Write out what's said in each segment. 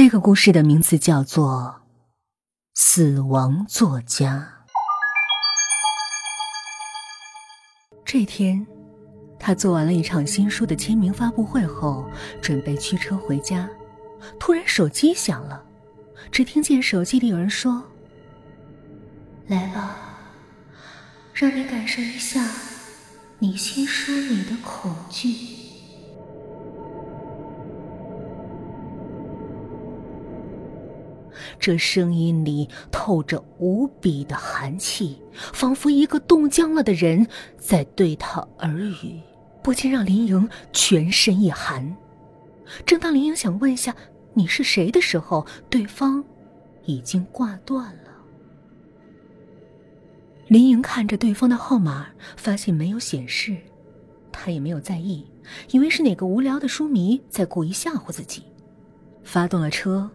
这个故事的名字叫做《死亡作家》。这天，他做完了一场新书的签名发布会后，准备驱车回家，突然手机响了，只听见手机里有人说：“来吧，让你感受一下你新书里的恐惧。”这声音里透着无比的寒气，仿佛一个冻僵了的人在对他耳语，不禁让林莹全身一寒。正当林莹想问下你是谁的时候，对方已经挂断了。林莹看着对方的号码，发现没有显示，她也没有在意，以为是哪个无聊的书迷在故意吓唬自己，发动了车。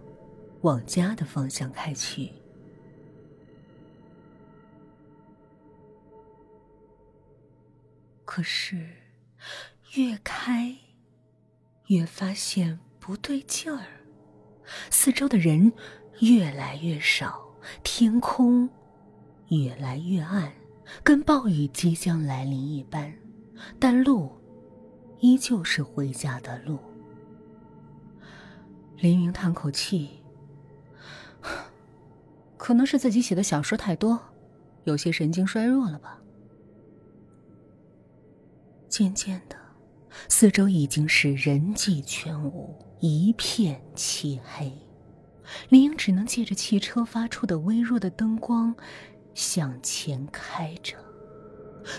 往家的方向开去，可是越开越发现不对劲儿，四周的人越来越少，天空越来越暗，跟暴雨即将来临一般，但路依旧是回家的路。林云叹口气。可能是自己写的小说太多，有些神经衰弱了吧。渐渐的，四周已经是人迹全无，一片漆黑。林英只能借着汽车发出的微弱的灯光向前开着。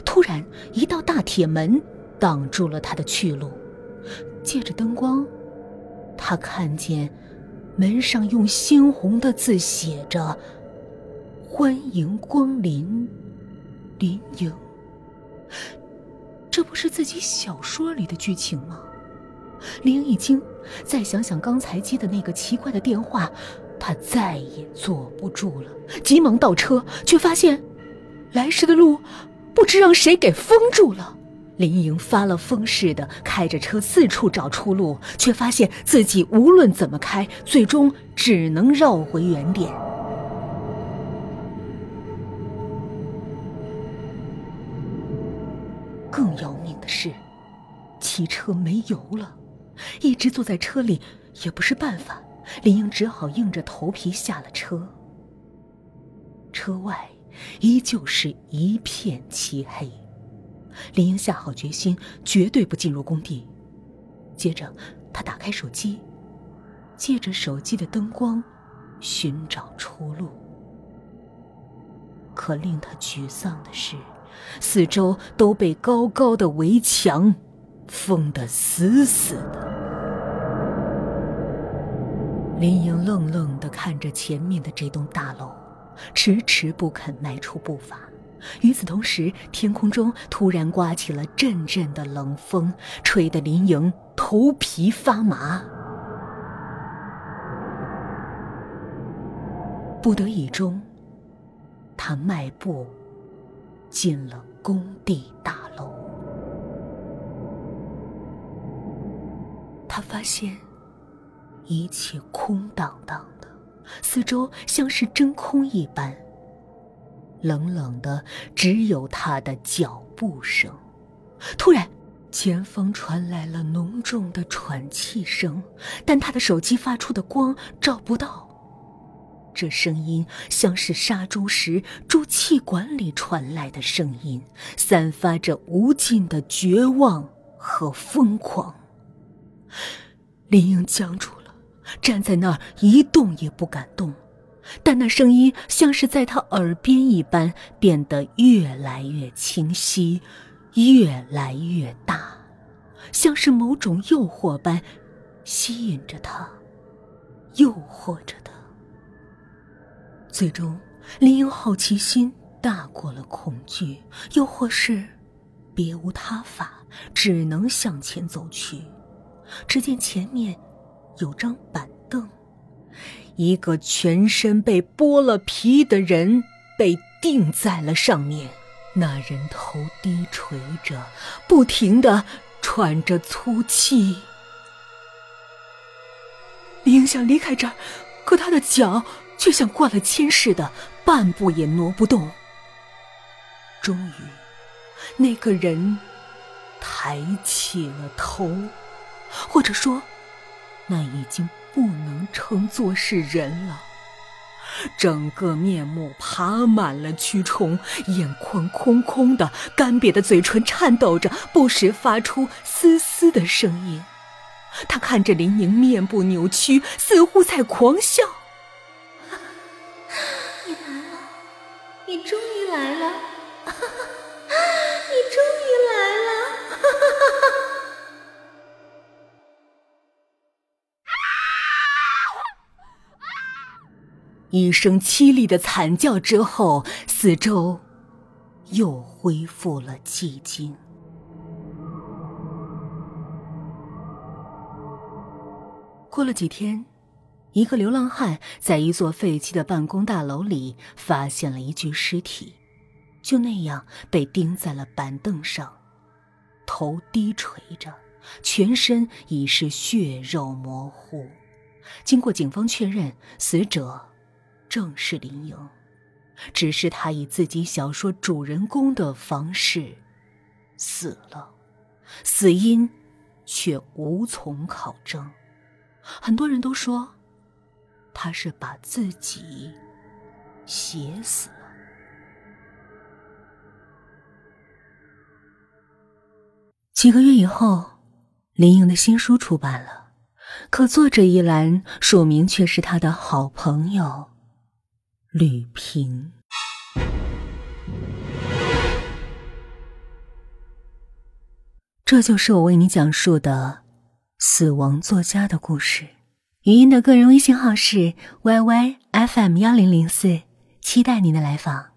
突然，一道大铁门挡住了他的去路。借着灯光，他看见。门上用鲜红的字写着：“欢迎光临，林莹。”这不是自己小说里的剧情吗？林莹一惊，再想想刚才接的那个奇怪的电话，她再也坐不住了，急忙倒车，却发现来时的路不知让谁给封住了。林莹发了疯似的开着车四处找出路，却发现自己无论怎么开，最终只能绕回原点。更要命的是，汽车没油了，一直坐在车里也不是办法。林莹只好硬着头皮下了车。车外依旧是一片漆黑。林英下好决心，绝对不进入工地。接着，他打开手机，借着手机的灯光寻找出路。可令他沮丧的是，四周都被高高的围墙封得死死的。林英愣愣地看着前面的这栋大楼，迟迟不肯迈出步伐。与此同时，天空中突然刮起了阵阵的冷风，吹得林莹头皮发麻。不得已中，他迈步进了工地大楼。他发现一切空荡荡的，四周像是真空一般。冷冷的，只有他的脚步声。突然，前方传来了浓重的喘气声，但他的手机发出的光照不到。这声音像是杀猪时猪气管里传来的声音，散发着无尽的绝望和疯狂。林英僵住了，站在那儿一动也不敢动。但那声音像是在他耳边一般，变得越来越清晰，越来越大，像是某种诱惑般吸引着他，诱惑着他。最终，林英好奇心大过了恐惧，又或是别无他法，只能向前走去。只见前面有张板凳。一个全身被剥了皮的人被钉在了上面，那人头低垂着，不停的喘着粗气。林想离开这儿，可他的脚却像灌了铅似的，半步也挪不动。终于，那个人抬起了头，或者说，那已经不能称作是人了。整个面目爬满了蛆虫，眼眶空空的，干瘪的嘴唇颤抖着，不时发出嘶嘶的声音。他看着林宁，面部扭曲，似乎在狂笑。你来了，你终于来了，你终于来了！哈哈哈哈一声凄厉的惨叫之后，四周又恢复了寂静。过了几天，一个流浪汉在一座废弃的办公大楼里发现了一具尸体，就那样被钉在了板凳上，头低垂着，全身已是血肉模糊。经过警方确认，死者正是林莹，只是他以自己小说主人公的方式死了，死因却无从考证。很多人都说，他是把自己写死了。几个月以后，林颖的新书出版了，可作者一栏署名却是他的好朋友吕平。这就是我为你讲述的。死亡作家的故事，语音的个人微信号是 yyfm 幺零零四，期待您的来访。